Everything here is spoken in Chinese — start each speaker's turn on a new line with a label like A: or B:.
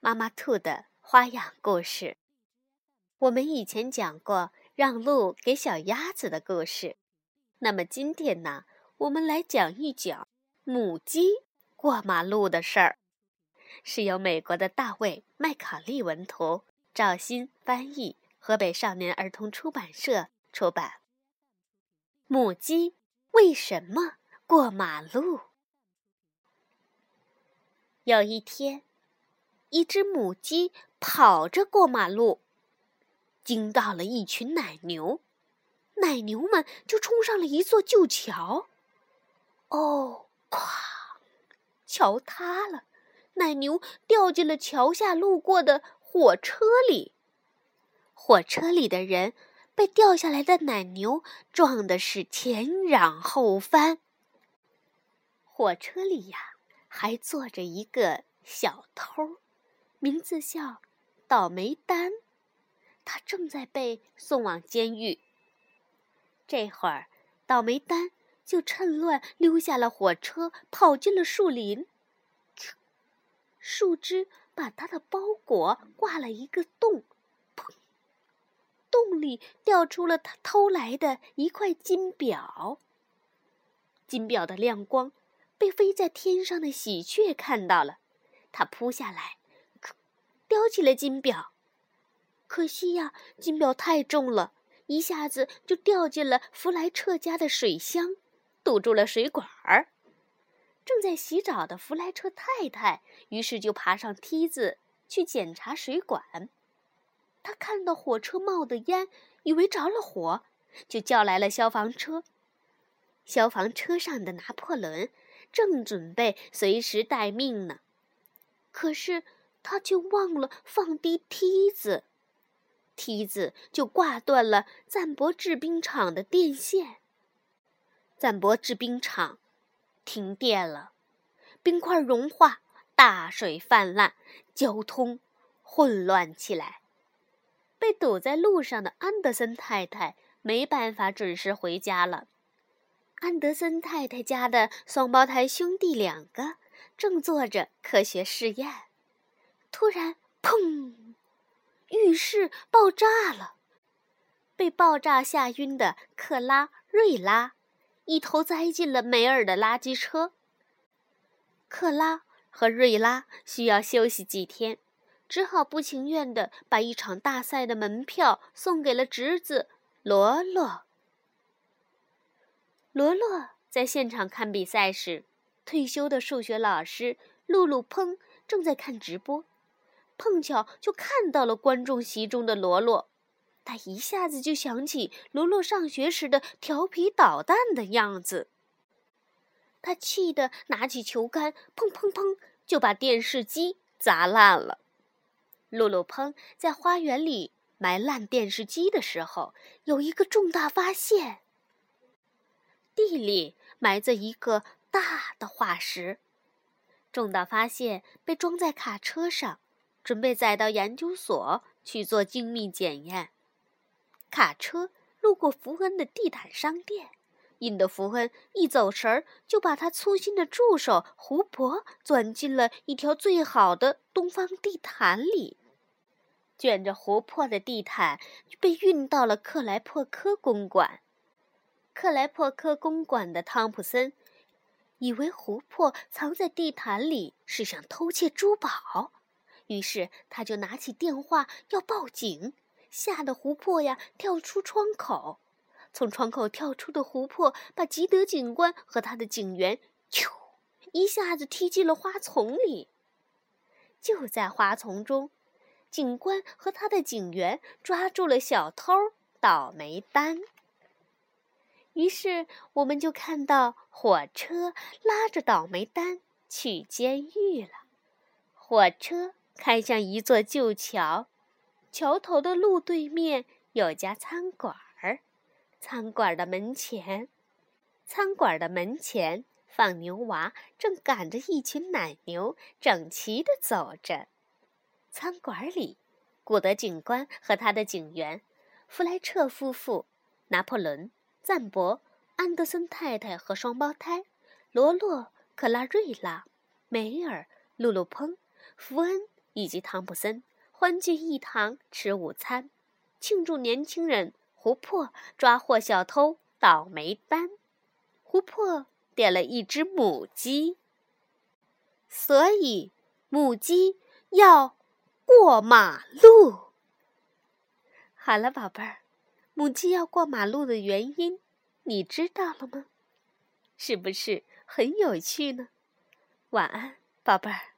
A: 妈妈兔的花样故事。我们以前讲过让路给小鸭子的故事，那么今天呢，我们来讲一讲母鸡过马路的事儿，是由美国的大卫·麦考利文图，赵鑫翻译，河北少年儿童出版社出版。母鸡为什么过马路？有一天。一只母鸡跑着过马路，惊到了一群奶牛，奶牛们就冲上了一座旧桥。哦，哐！桥塌了，奶牛掉进了桥下路过的火车里。火车里的人被掉下来的奶牛撞的是前仰后翻。火车里呀，还坐着一个小偷。名字叫倒霉丹，他正在被送往监狱。这会儿，倒霉丹就趁乱溜下了火车，跑进了树林。树枝把他的包裹挂了一个洞，砰！洞里掉出了他偷来的一块金表。金表的亮光被飞在天上的喜鹊看到了，它扑下来。起了金表，可惜呀，金表太重了，一下子就掉进了弗莱彻家的水箱，堵住了水管儿。正在洗澡的弗莱彻太太，于是就爬上梯子去检查水管。他看到火车冒的烟，以为着了火，就叫来了消防车。消防车上的拿破仑正准备随时待命呢，可是。他却忘了放低梯子，梯子就挂断了赞博制冰厂的电线。赞博制冰厂停电了，冰块融化，大水泛滥，交通混乱起来。被堵在路上的安德森太太没办法准时回家了。安德森太太家的双胞胎兄弟两个正做着科学试验。突然，砰！浴室爆炸了。被爆炸吓晕的克拉瑞拉，一头栽进了梅尔的垃圾车。克拉和瑞拉需要休息几天，只好不情愿地把一场大赛的门票送给了侄子罗罗。罗罗在现场看比赛时，退休的数学老师露露砰正在看直播。碰巧就看到了观众席中的罗罗，他一下子就想起罗罗上学时的调皮捣蛋的样子。他气得拿起球杆，砰砰砰就把电视机砸烂了。露露砰在花园里埋烂电视机的时候，有一个重大发现：地里埋着一个大的化石。重大发现被装在卡车上。准备载到研究所去做精密检验。卡车路过福恩的地毯商店，引得福恩一走神儿，就把他粗心的助手胡婆钻进了一条最好的东方地毯里。卷着湖泊的地毯被运到了克莱珀科公馆。克莱珀科公馆的汤普森以为湖泊藏在地毯里是想偷窃珠宝。于是他就拿起电话要报警，吓得湖泊呀跳出窗口。从窗口跳出的湖泊把吉德警官和他的警员咻一下子踢进了花丛里。就在花丛中，警官和他的警员抓住了小偷倒霉蛋。于是我们就看到火车拉着倒霉蛋去监狱了。火车。开向一座旧桥。桥头的路对面有家餐馆儿，餐馆的门前，餐馆的门前放牛娃正赶着一群奶牛，整齐地走着。餐馆里，古德警官和他的警员，弗莱彻夫妇，拿破仑、赞博、安德森太太和双胞胎，罗洛、克拉瑞拉、梅尔、露露蓬、福恩以及汤普森。欢聚一堂吃午餐，庆祝年轻人胡珀抓获小偷倒霉班。胡珀点了一只母鸡，所以母鸡要过马路。好了，宝贝儿，母鸡要过马路的原因你知道了吗？是不是很有趣呢？晚安，宝贝儿。